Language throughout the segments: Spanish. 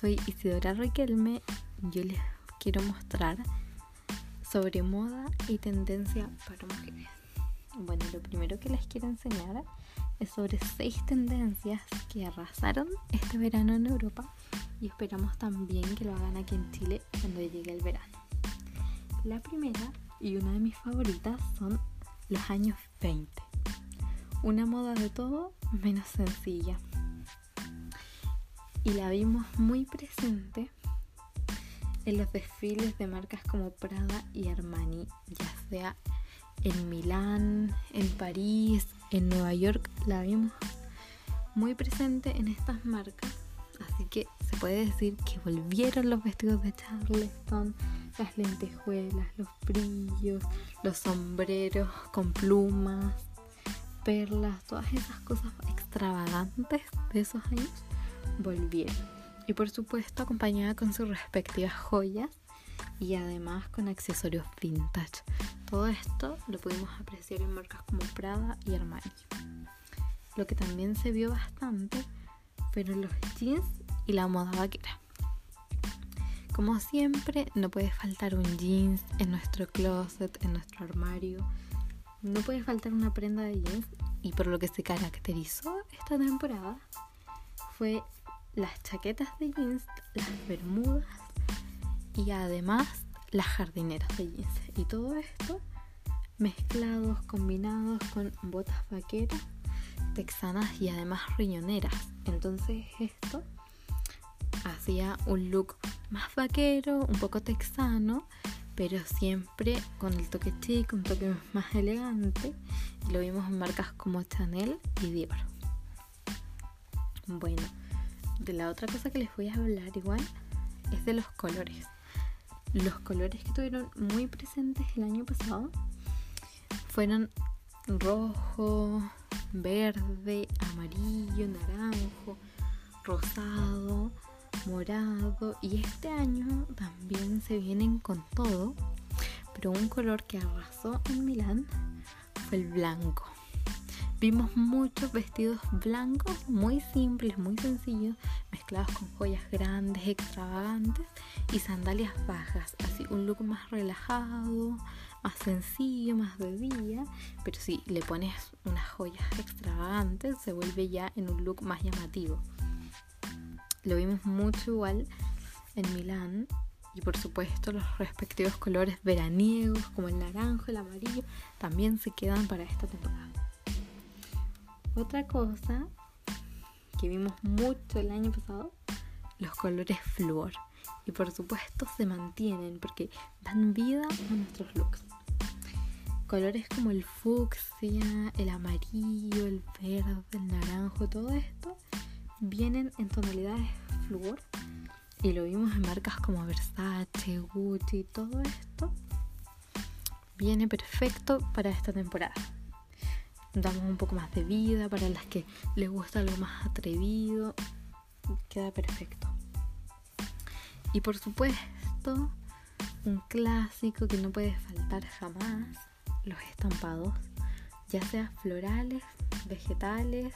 soy Isidora Riquelme yo les quiero mostrar sobre moda y tendencia para mujeres. Bueno, lo primero que les quiero enseñar es sobre seis tendencias que arrasaron este verano en Europa y esperamos también que lo hagan aquí en Chile cuando llegue el verano. La primera y una de mis favoritas son los años 20. Una moda de todo menos sencilla y la vimos muy presente en los desfiles de marcas como Prada y Armani, ya sea en Milán, en París, en Nueva York, la vimos muy presente en estas marcas, así que se puede decir que volvieron los vestidos de Charleston, las lentejuelas, los brillos, los sombreros con plumas, perlas, todas esas cosas extravagantes de esos años volvieron. Y por supuesto acompañada con sus respectivas joyas y además con accesorios vintage. Todo esto lo pudimos apreciar en marcas como Prada y Armani. Lo que también se vio bastante fueron los jeans y la moda vaquera. Como siempre, no puede faltar un jeans en nuestro closet, en nuestro armario. No puede faltar una prenda de jeans y por lo que se caracterizó esta temporada fue las chaquetas de jeans, las bermudas y además las jardineras de jeans. Y todo esto mezclados, combinados con botas vaqueras, texanas y además riñoneras. Entonces esto hacía un look más vaquero, un poco texano, pero siempre con el toque chic, un toque más elegante. Y lo vimos en marcas como Chanel y Dior. Bueno, de la otra cosa que les voy a hablar igual es de los colores. Los colores que estuvieron muy presentes el año pasado fueron rojo, verde, amarillo, naranjo, rosado, morado y este año también se vienen con todo, pero un color que arrasó en Milán fue el blanco. Vimos muchos vestidos blancos, muy simples, muy sencillos, mezclados con joyas grandes, extravagantes y sandalias bajas. Así un look más relajado, más sencillo, más de día. Pero si le pones unas joyas extravagantes, se vuelve ya en un look más llamativo. Lo vimos mucho igual en Milán. Y por supuesto los respectivos colores veraniegos como el naranjo, el amarillo, también se quedan para esta temporada. Otra cosa que vimos mucho el año pasado, los colores flúor. Y por supuesto se mantienen porque dan vida a nuestros looks. Colores como el fucsia, el amarillo, el verde, el naranjo, todo esto vienen en tonalidades flúor y lo vimos en marcas como Versace, Gucci, todo esto viene perfecto para esta temporada damos un poco más de vida para las que les gusta lo más atrevido. Queda perfecto. Y por supuesto, un clásico que no puede faltar jamás, los estampados, ya sea florales, vegetales,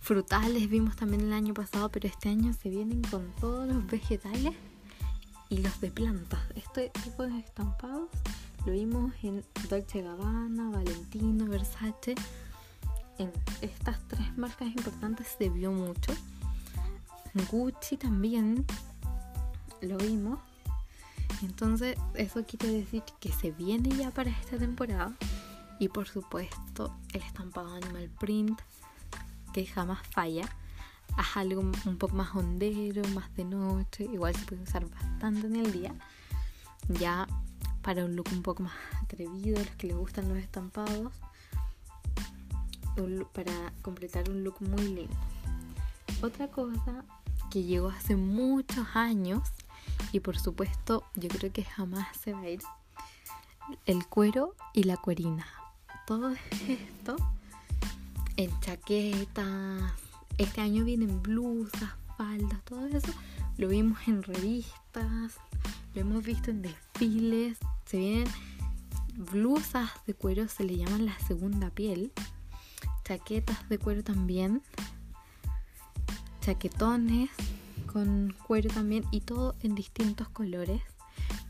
frutales, vimos también el año pasado, pero este año se vienen con todos los vegetales y los de plantas. Este tipo de estampados lo vimos en Dolce Gabbana, Valentino, Versace. En estas tres marcas importantes se vio mucho. Gucci también lo vimos. Entonces eso quiere decir que se viene ya para esta temporada. Y por supuesto el estampado animal print que jamás falla. Haz algo un poco más hondero, más de noche. Igual se puede usar bastante en el día. Ya para un look un poco más atrevido, los que les gustan los estampados, para completar un look muy lindo. Otra cosa que llegó hace muchos años y por supuesto yo creo que jamás se va a ir, el cuero y la cuerina. Todo esto en chaquetas, este año vienen blusas, faldas, todo eso lo vimos en revistas, lo hemos visto en desfiles, se vienen blusas de cuero, se le llaman la segunda piel, chaquetas de cuero también, chaquetones con cuero también y todo en distintos colores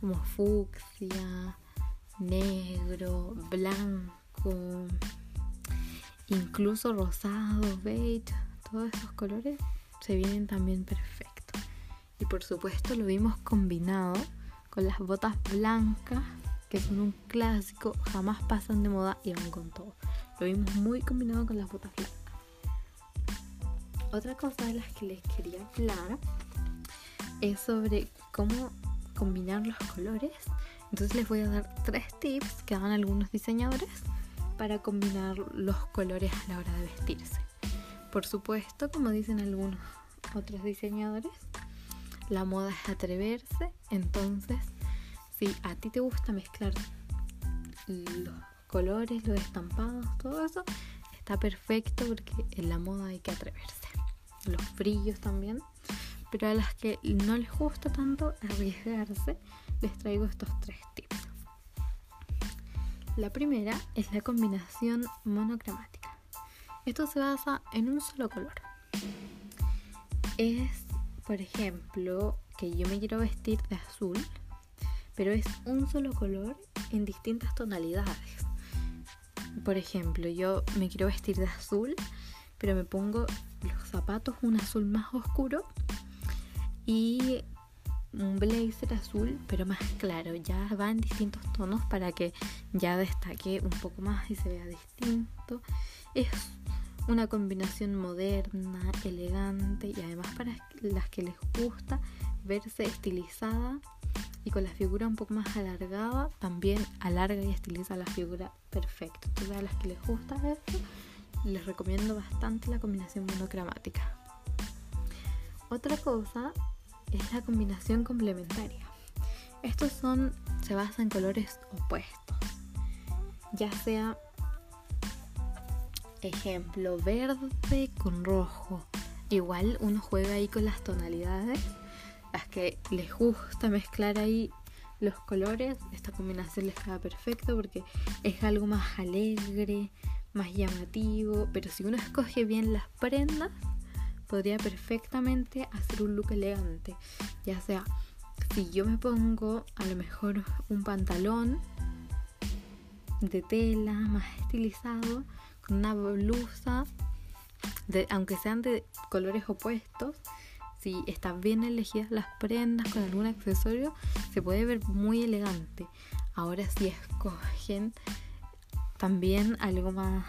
como fucsia, negro, blanco, incluso rosado, beige, todos esos colores se vienen también perfectos. Y por supuesto lo vimos combinado con las botas blancas, que son un clásico, jamás pasan de moda y van con todo. Lo vimos muy combinado con las botas blancas. Otra cosa de las que les quería hablar es sobre cómo combinar los colores. Entonces les voy a dar tres tips que dan algunos diseñadores para combinar los colores a la hora de vestirse. Por supuesto, como dicen algunos otros diseñadores, la moda es atreverse. Entonces, si a ti te gusta mezclar los colores, los estampados, todo eso, está perfecto porque en la moda hay que atreverse. Los brillos también. Pero a las que no les gusta tanto arriesgarse, les traigo estos tres tips. La primera es la combinación monocromática. Esto se basa en un solo color. Es, por ejemplo, que yo me quiero vestir de azul, pero es un solo color en distintas tonalidades. Por ejemplo, yo me quiero vestir de azul, pero me pongo los zapatos un azul más oscuro y un blazer azul pero más claro ya va en distintos tonos para que ya destaque un poco más y se vea distinto es una combinación moderna elegante y además para las que les gusta verse estilizada y con la figura un poco más alargada también alarga y estiliza la figura perfecto entonces a las que les gusta esto les recomiendo bastante la combinación monocromática otra cosa es la combinación complementaria. Estos son, se basa en colores opuestos. Ya sea, ejemplo, verde con rojo. Igual uno juega ahí con las tonalidades, las que les gusta mezclar ahí los colores. Esta combinación les queda perfecto porque es algo más alegre, más llamativo. Pero si uno escoge bien las prendas, podría perfectamente hacer un look elegante. Ya sea, si yo me pongo a lo mejor un pantalón de tela más estilizado, una blusa, de, aunque sean de colores opuestos, si están bien elegidas las prendas con algún accesorio, se puede ver muy elegante. Ahora si escogen también algo más,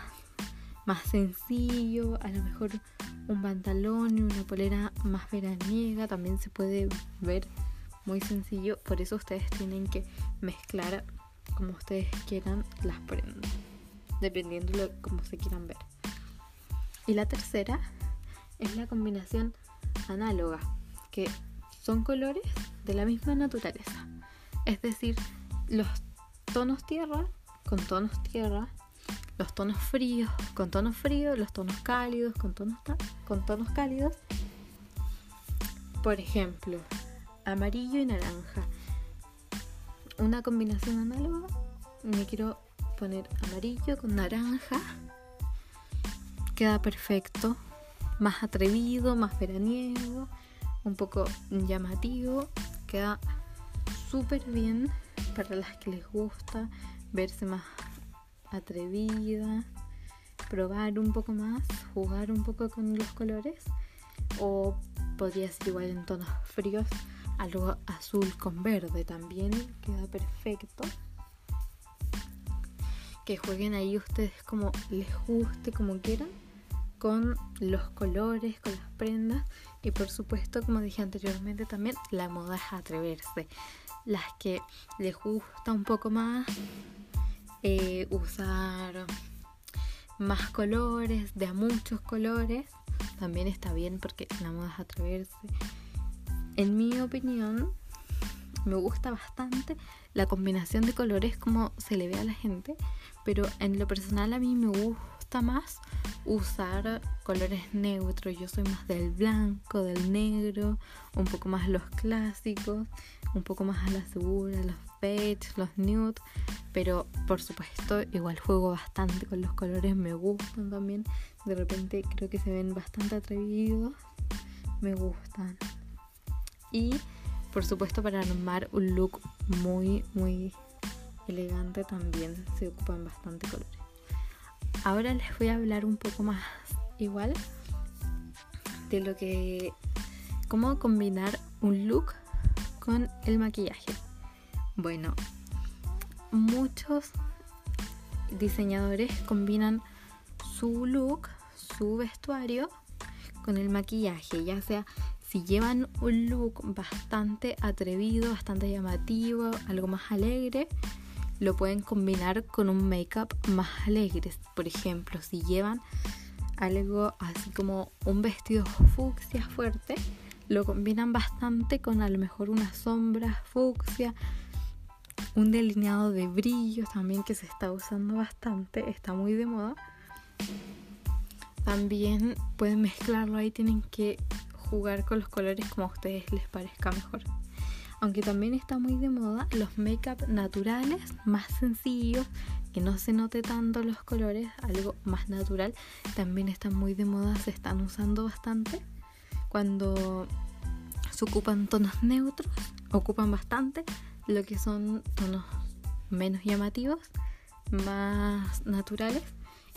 más sencillo, a lo mejor un pantalón y una polera más veraniega también se puede ver muy sencillo por eso ustedes tienen que mezclar como ustedes quieran las prendas dependiendo de cómo se quieran ver y la tercera es la combinación análoga que son colores de la misma naturaleza es decir los tonos tierra con tonos tierra los tonos fríos con tonos fríos, los tonos cálidos con tonos, con tonos cálidos. Por ejemplo, amarillo y naranja. Una combinación análoga. Me quiero poner amarillo con naranja. Queda perfecto. Más atrevido, más veraniego. Un poco llamativo. Queda súper bien para las que les gusta verse más atrevida, probar un poco más, jugar un poco con los colores o podría ser igual en tonos fríos, algo azul con verde también queda perfecto. Que jueguen ahí ustedes como les guste, como quieran, con los colores, con las prendas y por supuesto, como dije anteriormente también, la moda es atreverse. Las que les gusta un poco más eh, usar más colores, de a muchos colores, también está bien porque la moda es atreverse. En mi opinión, me gusta bastante la combinación de colores como se le ve a la gente, pero en lo personal a mí me gusta más usar colores neutros. Yo soy más del blanco, del negro, un poco más los clásicos, un poco más a la segura, los beige, los nude, pero por supuesto igual juego bastante con los colores, me gustan también, de repente creo que se ven bastante atrevidos, me gustan. y por supuesto para armar un look muy muy elegante también se ocupan bastante colores. Ahora les voy a hablar un poco más igual de lo que cómo combinar un look con el maquillaje. Bueno, muchos diseñadores combinan su look, su vestuario con el maquillaje, ya sea si llevan un look bastante atrevido, bastante llamativo, algo más alegre, lo pueden combinar con un make-up más alegre. Por ejemplo, si llevan algo así como un vestido fucsia fuerte, lo combinan bastante con a lo mejor unas sombras fucsia, un delineado de brillos también que se está usando bastante, está muy de moda. También pueden mezclarlo ahí, tienen que jugar con los colores como a ustedes les parezca mejor aunque también está muy de moda los make-up naturales, más sencillos, que no se note tanto los colores, algo más natural, también están muy de moda, se están usando bastante. Cuando se ocupan tonos neutros, ocupan bastante lo que son tonos menos llamativos, más naturales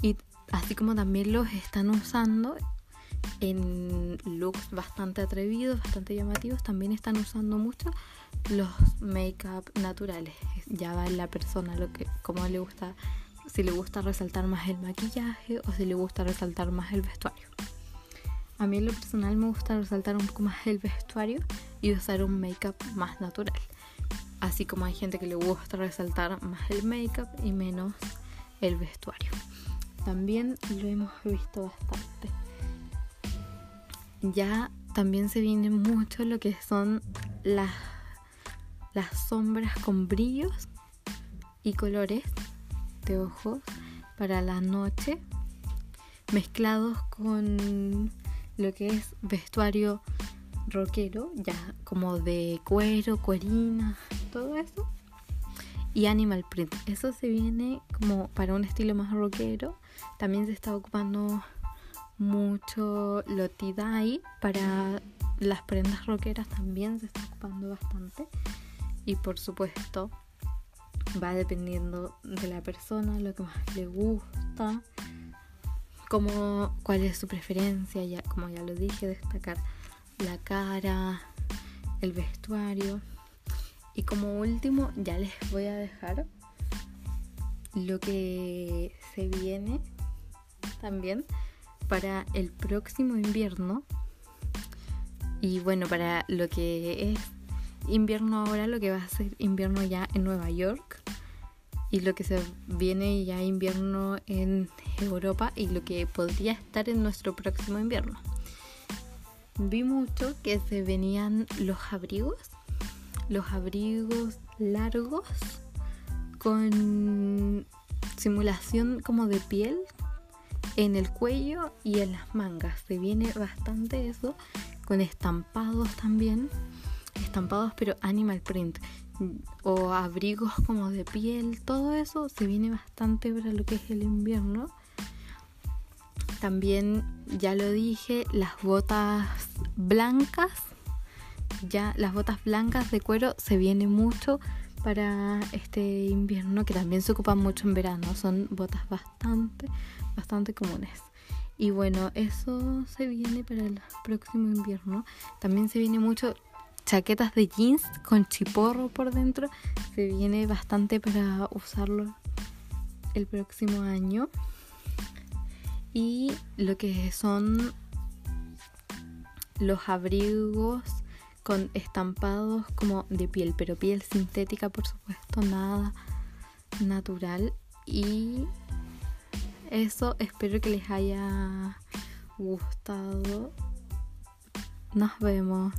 y así como también los están usando en looks bastante atrevidos, bastante llamativos, también están usando mucho los make-up naturales. Ya va en la persona lo que, como le gusta, si le gusta resaltar más el maquillaje o si le gusta resaltar más el vestuario. A mí en lo personal me gusta resaltar un poco más el vestuario y usar un make-up más natural. Así como hay gente que le gusta resaltar más el make-up y menos el vestuario. También lo hemos visto bastante ya también se viene mucho lo que son las, las sombras con brillos y colores de ojos para la noche mezclados con lo que es vestuario rockero, ya como de cuero, cuerina, todo eso. Y animal print. Eso se viene como para un estilo más rockero. También se está ocupando mucho lotidai para las prendas roqueras también se está ocupando bastante y por supuesto va dependiendo de la persona lo que más le gusta como cuál es su preferencia ya como ya lo dije destacar la cara el vestuario y como último ya les voy a dejar lo que se viene también para el próximo invierno y bueno, para lo que es invierno ahora, lo que va a ser invierno ya en Nueva York y lo que se viene ya invierno en Europa y lo que podría estar en nuestro próximo invierno. Vi mucho que se venían los abrigos, los abrigos largos con simulación como de piel en el cuello y en las mangas. Se viene bastante eso, con estampados también, estampados pero animal print o abrigos como de piel, todo eso se viene bastante para lo que es el invierno. También ya lo dije, las botas blancas, ya las botas blancas de cuero se viene mucho para este invierno que también se ocupan mucho en verano, son botas bastante bastante comunes. Y bueno, eso se viene para el próximo invierno. También se viene mucho chaquetas de jeans con chiporro por dentro. Se viene bastante para usarlo el próximo año. Y lo que son los abrigos con estampados como de piel, pero piel sintética por supuesto, nada natural. Y eso espero que les haya gustado. Nos vemos.